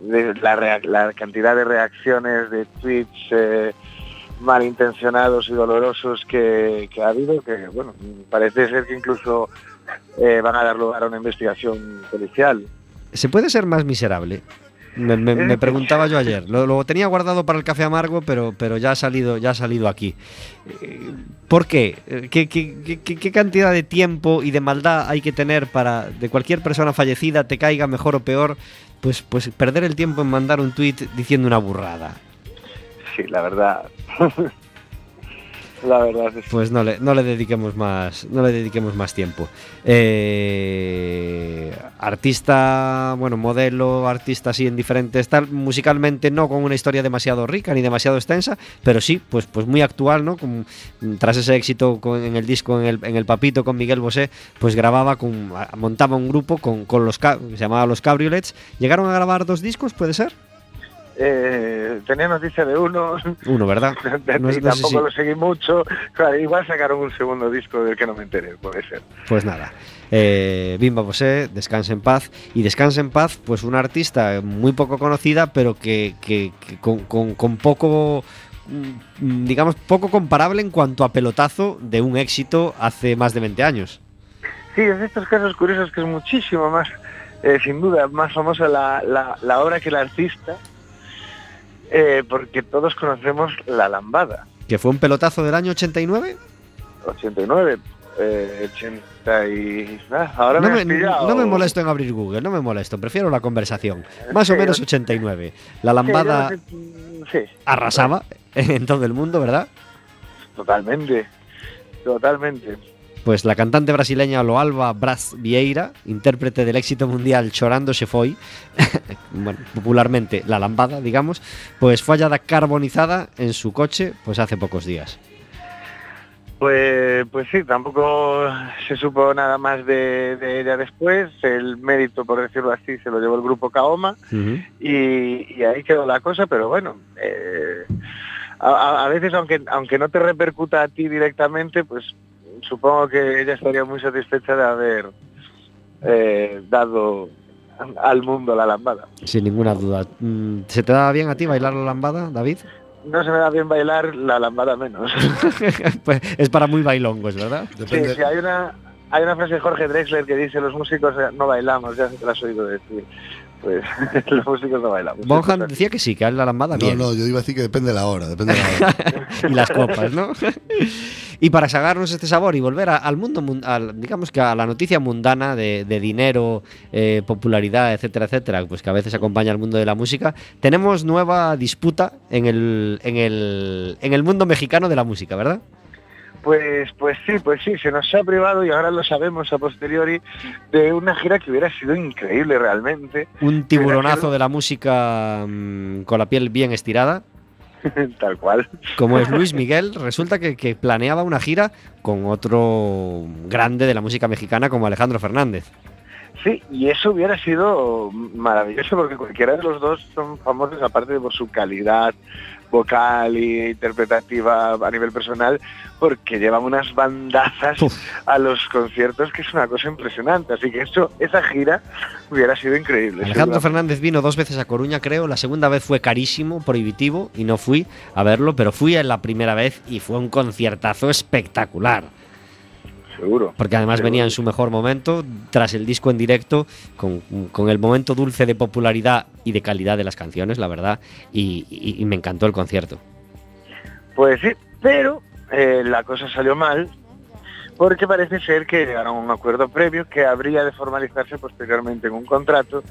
de la, cantidad de reacciones, de tweets eh, malintencionados y dolorosos que, que ha habido, que bueno, parece ser que incluso eh, van a dar lugar a una investigación policial. ¿Se puede ser más miserable? Me, me- me preguntaba yo ayer. Lo, lo tenía guardado para el café amargo, pero, pero ya ha salido, ya ha salido aquí. Eh, ¿Por qué? Eh, ¿Qué, qué, qué- qué cantidad de tiempo y de maldad hay que tener para de cualquier persona fallecida, te caiga mejor o peor, pues, pues perder el tiempo en mandar un tuit diciendo una burrada? Sí, la verdad. la verdad es Pues no le, no le dediquemos más, no le dediquemos más tiempo. Eh, artista, bueno, modelo, artista así en diferentes tal, musicalmente no con una historia demasiado rica ni demasiado extensa, pero sí, pues, pues muy actual, ¿no? Tras ese éxito con- en el disco en el, en el Papito con Miguel Bosé, pues grababa con, montaba un grupo con, con los se llamaba Los Cabriolets. Llegaron a grabar dos discos, puede ser, Eh, tenía noticia de uno, uno, ¿verdad? No no sé tampoco si- lo seguí mucho. Claro, igual sacaron un segundo disco del que no me enteré, puede ser. Pues nada, eh, Bimba Bosé, Descansa en Paz. Y Descansa en Paz, pues una artista muy poco conocida, pero que, que- que con, con- con poco, mm, digamos, poco comparable en cuanto a pelotazo de un éxito hace más de 20 años. Sí, es de estos casos curiosos que es muchísimo más, eh, sin duda, más famosa la, la, la obra que el artista, eh, porque todos conocemos La Lambada, Que fue un pelotazo del año 89. 89, eh, 80 y... ah, ahora No me, me, no me molesto en abrir Google, no me molesto, prefiero la conversación. Más o menos yo- 89. La lambada sí, arrasaba en todo el mundo, ¿verdad? Totalmente, totalmente. Pues la cantante brasileña Loalba Braz Vieira, intérprete del éxito mundial Chorando se foi, bueno, popularmente la lambada, digamos, pues fue hallada carbonizada en su coche pues hace pocos días. Pues, pues sí, tampoco se supo nada más de, de ella después. El mérito, por decirlo así, se lo llevó el grupo Kaoma y, y ahí quedó la cosa, pero bueno, eh, a veces aunque, aunque no te repercuta a ti directamente, pues supongo que ella estaría muy satisfecha de haber eh, dado al mundo la lambada. Sin ninguna duda. Mm, ¿Se te da bien a ti bailar la lambada, David? No se me da bien bailar la lambada menos. pues es para muy bailongos, ¿verdad? Sí, Depende, sí, hay una, hay una frase de Jorge Drexler que dice los músicos eh, no bailamos, ya te la has oído decir. Pues los músicos no bailamos. Bonham decía que sí, que a él la lambada no, bien. no, yo iba a decir que depende de la hora, depende de la hora. y las copas, ¿no? y para sacarnos este sabor y volver a- al mundo, mun- al- digamos que a la noticia mundana de, de dinero, eh, popularidad, etcétera, etcétera, pues que a veces acompaña al mundo de la música, tenemos nueva disputa en el, en el, en el mundo mexicano de la música, ¿verdad? Pues, pues sí, pues sí, se nos ha privado y ahora lo sabemos a posteriori de una gira que hubiera sido increíble realmente, Un tiburonazo de la música mm, con la piel bien estirada, tal cual. como es Luis Miguel, resulta que, que planeaba una gira con otro grande de la música mexicana como Alejandro Fernández. Sí, y eso hubiera sido maravilloso porque cualquiera de los dos son famosos, aparte de por su calidad vocal e interpretativa a nivel personal, porque llevan unas bandazas Uf. a los conciertos que es una cosa impresionante. Así que eso, esa gira hubiera sido increíble. Alejandro. Fernández vino dos veces a Coruña, creo. La segunda vez fue carísimo, prohibitivo, y no fui a verlo, pero fui en la primera vez y fue un conciertazo espectacular. Seguro. Porque además Seguro. venía en su mejor momento, tras el disco en directo, con, con el momento dulce de popularidad y de calidad de las canciones, la verdad, y, y- y me encantó el concierto. Pues sí, pero eh, la cosa salió mal porque parece ser que llegaron a un acuerdo previo que habría de formalizarse posteriormente en un contrato,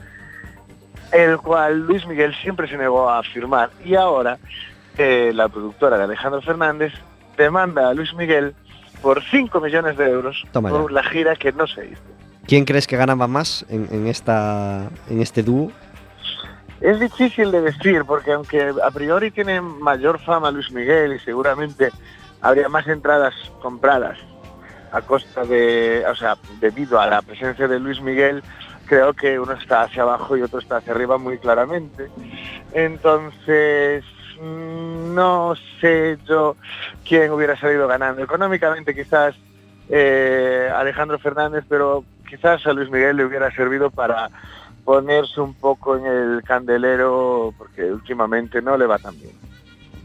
el cual Luis Miguel siempre se negó a firmar y ahora eh, la productora de Alejandro Fernández demanda a Luis Miguel por 5 millones de euros Toma por ya. la gira que no se hizo. ¿Quién crees que ganaba más en, en esta, en este dúo? Es difícil de decir porque aunque a priori tiene mayor fama Luis Miguel y seguramente habría más entradas compradas a costa de, o sea, debido a la presencia de Luis Miguel, creo que uno está hacia abajo y otro está hacia arriba muy claramente. Entonces, no sé yo quién hubiera salido ganando. Económicamente quizás eh, Alejandro Fernández, pero quizás a Luis Miguel le hubiera servido para ponerse un poco en el candelero porque últimamente no le va tan bien.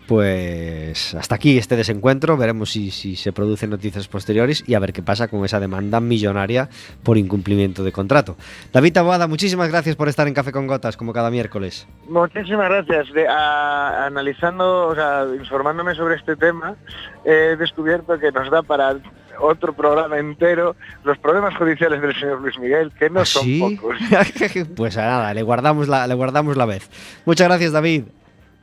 Pues hasta aquí este desencuentro, veremos si, si se producen noticias posteriores y a ver qué pasa con esa demanda millonaria por incumplimiento de contrato. David Taboada, muchísimas gracias por estar en Café con Gotas como cada miércoles. Muchísimas gracias. De- a- analizando, o sea, informándome sobre este tema, he descubierto que nos da para otro programa entero los problemas judiciales del señor Luis Miguel, que no ¿Ah, son pocos. pues nada, le guardamos la, le guardamos la vez. Muchas gracias, David.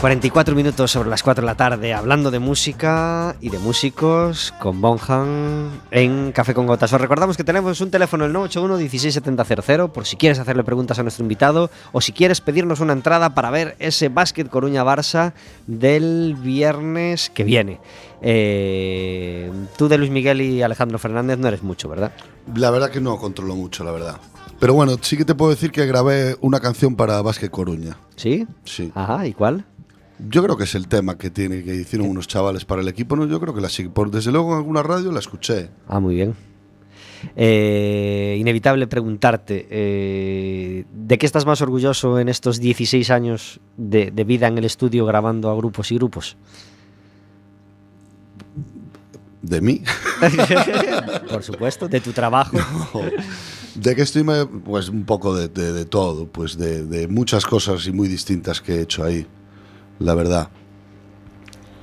...44 minutos sobre las 4 de la tarde... ...hablando de música y de músicos... ...con Bonham en Café con Gotas... ...os recordamos que tenemos un teléfono... ...el 981-16700... ...por si quieres hacerle preguntas a nuestro invitado... ...o si quieres pedirnos una entrada... ...para ver ese Básquet Coruña-Barça... ...del viernes que viene... Eh, tú de Luis Miguel y Alejandro Fernández no eres mucho, ¿verdad? La verdad que no controlo mucho, la verdad. Pero bueno, sí que te puedo decir que grabé una canción para Basque Coruña. ¿Sí? Sí. Ajá, ¿y cuál? Yo creo que es el tema que tiene que hicieron unos chavales para el equipo. No, yo creo que la por desde luego en alguna radio la escuché. Ah, muy bien. Eh, inevitable preguntarte, eh, ¿de qué estás más orgulloso en estos 16 años de, de vida en el estudio grabando a grupos y grupos? De mí. Por supuesto, de tu trabajo. De que estoy, pues un poco de, de- de todo, pues de muchas cosas y muy distintas que he hecho ahí, la verdad.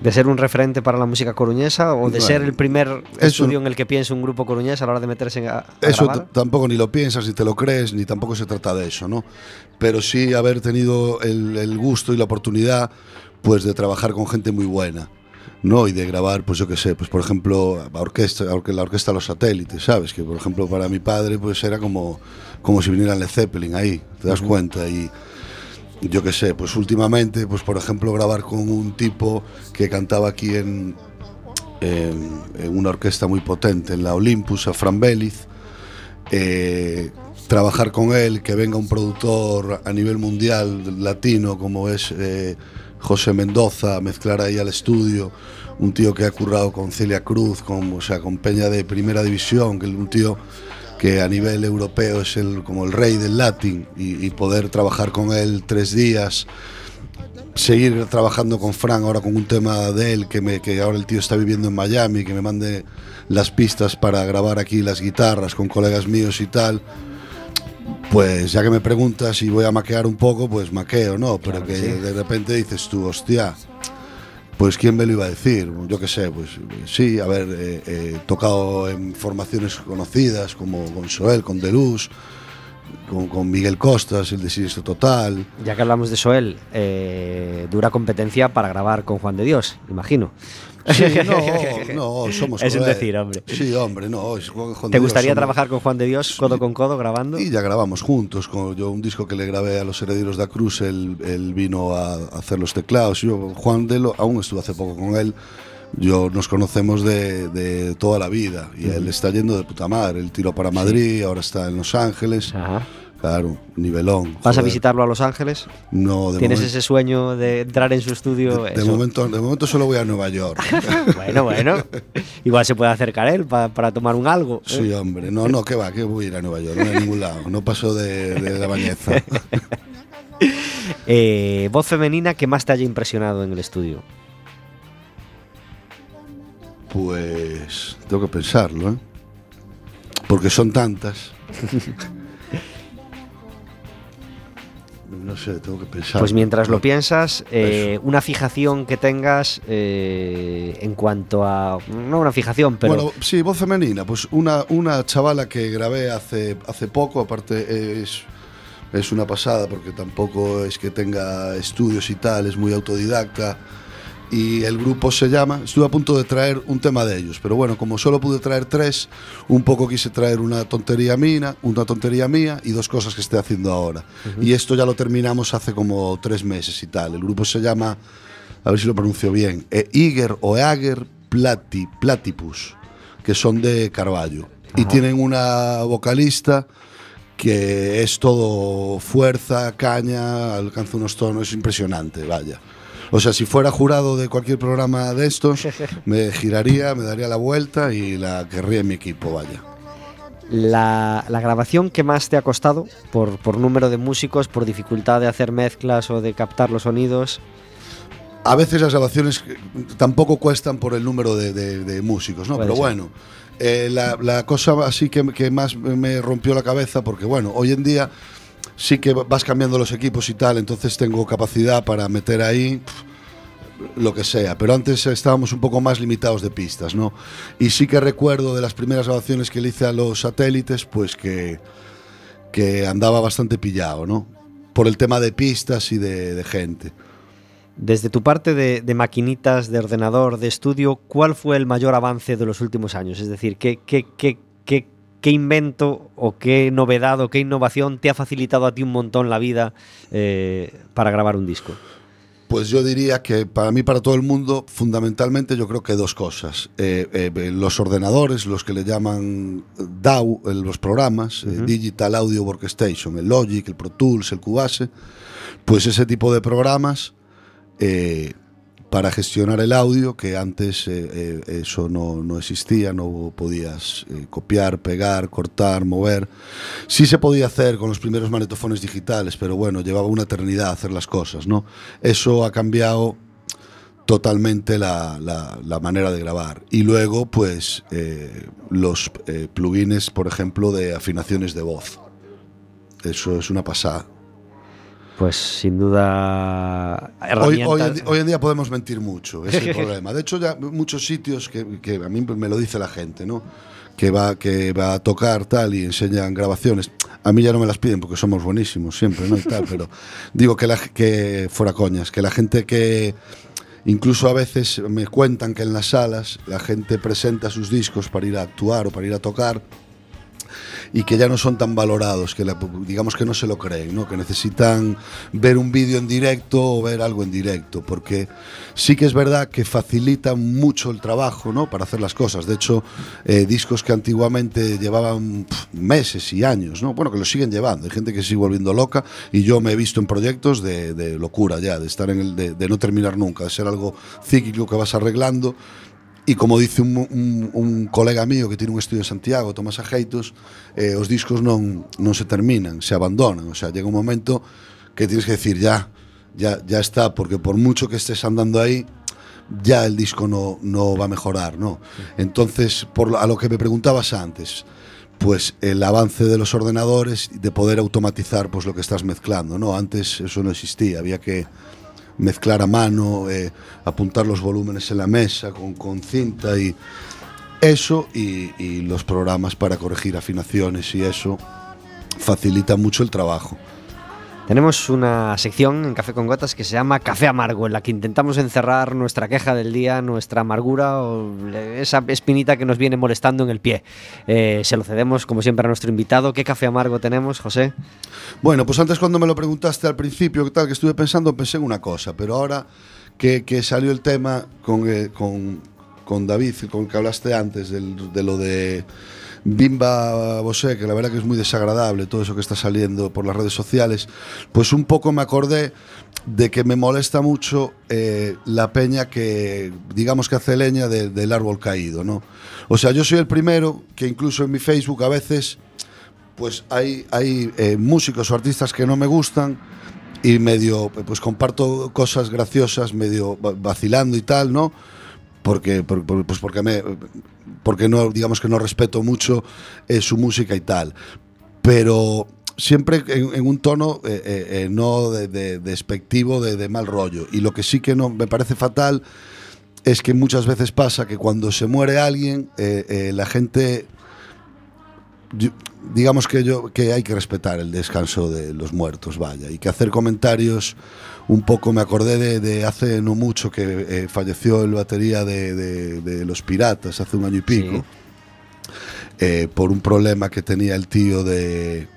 ¿De ser un referente para la música coruñesa o de Bueno, ser el primer estudio en el que piensa un grupo coruñés a la hora de meterse a, a Eso tampoco ni lo piensas, ni te lo crees, ni tampoco se trata de eso, ¿no? Pero sí haber tenido el, el gusto y la oportunidad, pues, de trabajar con gente muy buena, ¿no? Y de grabar, pues yo qué sé, pues por ejemplo, la orquesta, la orque- la orquesta Los Satélites, ¿sabes? Que por ejemplo para mi padre, pues era como, como si viniera Led Zeppelin ahí, ¿te das cuenta? Y yo qué sé, pues últimamente, pues por ejemplo, grabar con un tipo que cantaba aquí en, en, una orquesta muy potente, en la Olympus, a Fran Béliz, eh, trabajar con él, que venga un productor a nivel mundial latino como es eh, José Mendoza, mezclar ahí al estudio, un tío que ha currado con Celia Cruz, con, o sea, con Peña de Primera División, que es un tío que a nivel europeo es el, como el rey del latín y, y poder trabajar con él tres días seguir trabajando con Fran ahora con un tema de él que, me, que ahora el tío está viviendo en Miami, que me mande las pistas para grabar aquí las guitarras con colegas míos y tal. Pues ya que me preguntas si voy a maquear un poco, pues maqueo, ¿no? Pero que de repente dices tú, hostia, pues quién me lo iba a decir, yo qué sé, pues sí, haber eh, eh, tocado en formaciones conocidas como con Soel, con Deluz, con, Miguel Costas, el de Total. Ya que hablamos de Soel, eh, dura competencia para grabar con Juan de Dios, imagino. Sí, no, no, somos Es un decir, hombre. Sí, hombre, no. es Juan- Juan ¿Te Dios, gustaría trabajar con Juan de Dios codo con codo grabando? Y ya grabamos juntos. Con, yo un disco que le grabé a los Herederos da Cruz, él, él vino a, hacer los teclados. Yo, Juan de lo, aún estuve hace poco con él. Yo nos conocemos de, de toda la vida y él está yendo de puta madre. Él tiró para Madrid, ahora está en Los Ángeles. Ajá. Claro, nivelón. ¿Vas a visitarlo a Los Ángeles? No, de ¿Tienes momento, ese sueño de entrar en su estudio? de, momento, de momento solo voy a Nueva York. Bueno, bueno. Igual se puede acercar él pa- para tomar un algo. ¿eh? Sí, hombre. No, no, que va, que voy a ir a Nueva York, no a ningún lado. No paso de, de la bañeza. Eh, voz femenina que más te haya impresionado en el estudio. Pues tengo que pensarlo, ¿eh? Porque son tantas. No sé, tengo que pensar. Pues mientras lo piensas, eh, una fijación que tengas eh, en cuanto a. No una fijación, pero. Bueno, sí, voz femenina. Pues una, una chavala que grabé hace, hace poco, aparte es, es una pasada porque tampoco es que tenga estudios y tal, es muy autodidacta. Y el grupo se llama, estuve a punto de traer un tema de ellos, pero bueno, como solo pude traer tres, un poco quise traer una tontería mía, una tontería mía y dos cosas que estoy haciendo ahora. Y esto ya lo terminamos hace como tres meses y tal. El grupo se llama, a ver si lo pronuncio bien, eh, Iger o Eager Plati, Platypus, que son de Carballo. Y Ajá. tienen una vocalista que es todo fuerza, caña, alcanza unos tonos impresionante, vaya. O sea, si fuera jurado de cualquier programa de estos, me giraría, me daría la vuelta y la querría en mi equipo, vaya. La, la grabación que más te ha costado por, por número de músicos, por dificultad de hacer mezclas o de captar los sonidos. A veces las grabaciones tampoco cuestan por el número de, de- de músicos, ¿no? Puede Pero ser. bueno, eh, la, la cosa así que, que más me rompió la cabeza, porque bueno, hoy en día sí que vas cambiando los equipos y tal, entonces tengo capacidad para meter ahí pf, lo que sea, pero antes estábamos un poco más limitados de pistas, ¿no? Y sí que recuerdo de las primeras grabaciones que le hice a los satélites, pues que, que andaba bastante pillado, ¿no? Por el tema de pistas y de, de gente. Desde tu parte de, de maquinitas, de ordenador, de estudio, ¿cuál fue el mayor avance de los últimos años? Es decir, ¿qué, qué, qué, qué, qué invento o qué novedad o qué innovación te ha facilitado a ti un montón la vida eh, para grabar un disco? Pues yo diría que para mí, para todo el mundo, fundamentalmente yo creo que dos cosas. Eh, eh, los ordenadores, los que le llaman DAW, los programas, Digital Audio Workstation, el Logic, el Pro Tools, el Cubase, pues ese tipo de programas para gestionar el audio, que antes eh, eh, eso no, no existía, no podías eh, copiar, pegar, cortar, mover. Sí se podía hacer con los primeros magnetofones digitales, pero bueno, llevaba una eternidad hacer las cosas, ¿no? Eso ha cambiado totalmente la, la- manera de grabar. Y luego, pues, los plugins, por ejemplo, de afinaciones de voz. Eso es una pasada. Pues sin duda Hoy, en, di- hoy en día podemos mentir mucho, es el problema. De hecho, ya muchos sitios que, que a mí me lo dice la gente, ¿no? Que va, que va a tocar tal y enseñan grabaciones. A mí ya no me las piden porque somos buenísimos siempre, ¿no? Y tal, pero digo que, la, que fuera coñas, que la gente que incluso a veces me cuentan que en las salas la gente presenta sus discos para ir a actuar o para ir a tocar y que ya no son tan valorados, que la- digamos que no se lo creen, ¿no? que necesitan ver un vídeo en directo o ver algo en directo, porque sí que es verdad que facilita mucho el trabajo ¿no? para hacer las cosas. De hecho, eh, discos que antiguamente llevaban pf, meses y años, ¿no? bueno, que lo siguen llevando, hay gente que sigue volviendo loca y yo me he visto en proyectos de, de locura ya, de estar en el, de, de no terminar nunca, de ser algo cíclico que vas arreglando. Y como dice un, un, un colega mío que tiene un estudio en Santiago, Tomás Ajeitos, eh, os discos non, non se terminan, se abandonan. O sea, llega un momento que tienes que decir ya, ya, ya está, porque por mucho que estés andando ahí, ya el disco no, no va a mejorar, ¿no? Entonces, por a lo que me preguntabas antes, pues el avance de los ordenadores, de poder automatizar pues lo que estás mezclando, ¿no? Antes eso no existía, había que mezclar a mano, eh, apuntar los volúmenes en la mesa con, con cinta y eso y, y los programas para corregir afinaciones y eso facilita mucho el trabajo. Tenemos una sección en Café con Gotas que se llama Café Amargo, en la que intentamos encerrar nuestra queja del día, nuestra amargura o esa espinita que nos viene molestando en el pie. Eh, se lo cedemos, como siempre, a nuestro invitado. ¿Qué café amargo tenemos, José? Bueno, pues antes cuando me lo preguntaste al principio, ¿qué tal? Que estuve pensando, pensé en una cosa, pero ahora que, salió el tema con, eh, con, con David, con el que hablaste antes, de lo de Bimba Bosé, que la verdad que es muy desagradable todo eso que está saliendo por las redes sociales, pues un poco me acordé de que me molesta mucho eh, la peña que, digamos que hace leña de- del árbol caído, ¿no? O sea, yo soy el primero que incluso en mi Facebook a veces pues hay, hay eh, músicos o artistas que no me gustan y medio, pues comparto cosas graciosas, medio va- vacilando y tal, ¿no? Porque, por- por- pues porque, me, porque no, digamos que no respeto mucho eh, su música y tal. Pero siempre en, un tono eh, eh, no de, de- despectivo, de, de mal rollo. Y lo que sí que no me parece fatal es que muchas veces pasa que cuando se muere alguien, la gente yo- digamos que yo que hay que respetar el descanso de los muertos, vaya, y que hacer comentarios un poco me acordé de, de hace no mucho que eh, falleció el batería de, de- de los Piratas hace un año y pico Sí. eh, por un problema que tenía el tío de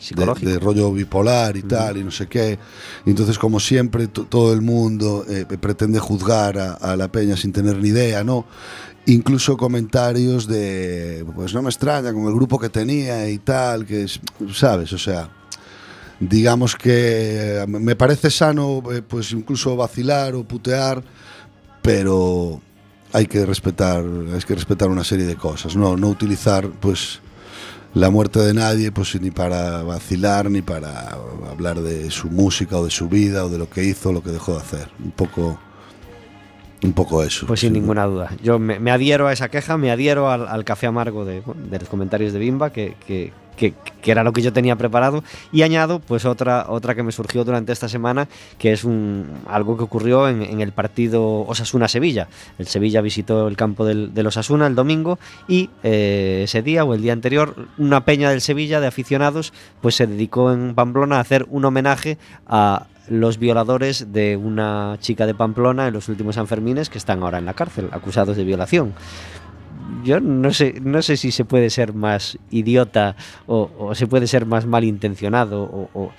Psicológico. de rollo bipolar y tal, y no sé qué. Y entonces, como siempre, to- todo el mundo eh, pretende juzgar a, a la peña sin tener ni idea, ¿no? Incluso comentarios de, pues no me extraña, con el grupo que tenía y tal, que es, ¿sabes? O sea, digamos que eh, me parece sano, eh, pues incluso vacilar o putear, pero hay que respetar, hay que respetar una serie de cosas, no, no utilizar, pues la muerte de nadie pues ni para vacilar ni para hablar de su música o de su vida o de lo que hizo o lo que dejó de hacer un poco un poco eso Pues sin sí. ninguna duda. Yo me, me adhiero a esa queja, me adhiero al, al café amargo de, de los comentarios de Bimba, que, que- que- que era lo que yo tenía preparado, y añado pues otra, otra que me surgió durante esta semana, que es un, algo que ocurrió en, en el partido Osasuna-Sevilla. El Sevilla visitó el campo del, Osasuna el domingo y eh, ese día o el día anterior, una peña del Sevilla de aficionados pues se dedicó en Pamplona a hacer un homenaje a los violadores de una chica de Pamplona en los últimos Sanfermines que están ahora en la cárcel, acusados de violación. Yo no sé, no sé si se puede ser más idiota o, o se puede ser más malintencionado o, o-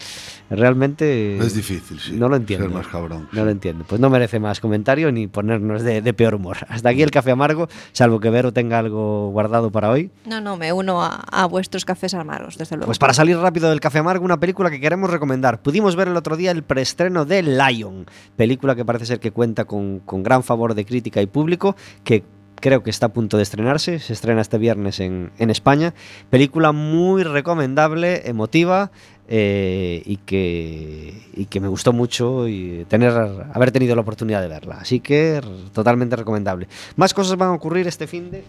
realmente es difícil sí, no lo entiendo. ser más cabrón No lo entiendo. Pues no merece más comentario ni ponernos de, de peor humor. Hasta aquí el café amargo, salvo que Vero tenga algo guardado para hoy. No, no, me uno a, a vuestros cafés amargos, desde luego. Pues para salir rápido del Café Amargo, una película que queremos recomendar. Pudimos ver el otro día el preestreno de Lion, película que parece ser que cuenta con, con gran favor de crítica y público, que creo que está a punto de estrenarse, se estrena este viernes en, España. Película muy recomendable, emotiva eh, y, que, y que me gustó mucho y tener, haber tenido la oportunidad de verla. Así que totalmente recomendable. Más cosas van a ocurrir este fin de...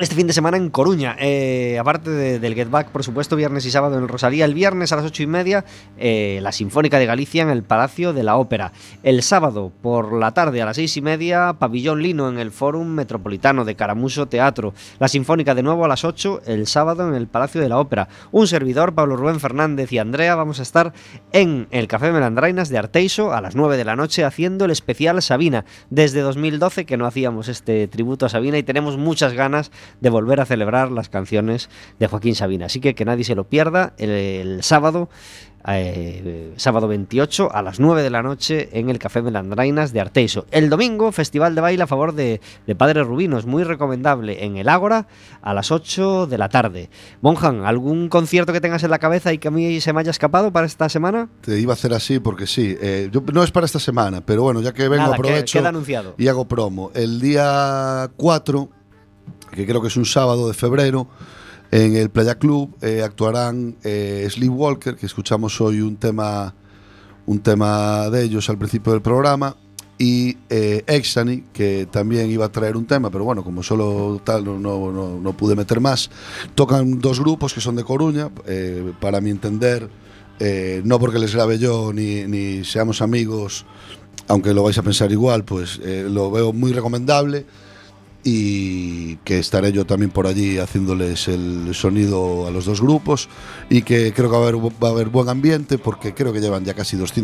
Este fin de semana en Coruña, eh, aparte de- del Get Back, por supuesto, viernes y sábado en el Rosalía. El viernes a las ocho y media, eh, la Sinfónica de Galicia en el Palacio de la Ópera. El sábado por la tarde a las seis y media, Pabellón Lino en el Fórum Metropolitano de Caramuso Teatro. La Sinfónica de nuevo a las 8 el sábado en el Palacio de la Ópera. Un servidor, Pablo Rubén Fernández y Andrea, vamos a estar en el Café Melandrainas de Arteiso a las 9 de la noche haciendo el especial Sabina. Desde 2012 que no hacíamos este tributo a Sabina y tenemos muchas ganas de volver a celebrar las canciones de Joaquín Sabina. Así que que nadie se lo pierda el, el sábado, eh, sábado 28 a las 9 de la noche en el Café Melandrainas de Arteiso. El domingo, Festival de Baile a favor de, de Padre Rubinos, muy recomendable en el Ágora a las 8 de la tarde. Monjan, ¿algún concierto que tengas en la cabeza y que a mí se me haya escapado para esta semana? te iba a hacer así porque sí eh, yo- no es para esta semana pero bueno ya que vengo Nada, aprovecho queda anunciado. y hago promo el día 4 que creo que es un sábado de febrero en el Playa Club eh, actuarán eh, Sleepwalker que escuchamos hoy un tema un tema de ellos al principio del programa y eh, Exani, que también iba a traer un tema, pero bueno, como solo tal no, no, no- pude meter más. Tocan dos grupos que son de Coruña, eh, para mi entender, eh, no porque les grabe yo ni, ni seamos amigos, aunque lo vais a pensar igual, pues eh, lo veo muy recomendable y que estaré yo también por allí haciéndoles el sonido a los dos grupos y que creo que va a haber, va a haber buen ambiente porque creo que llevan ya casi 200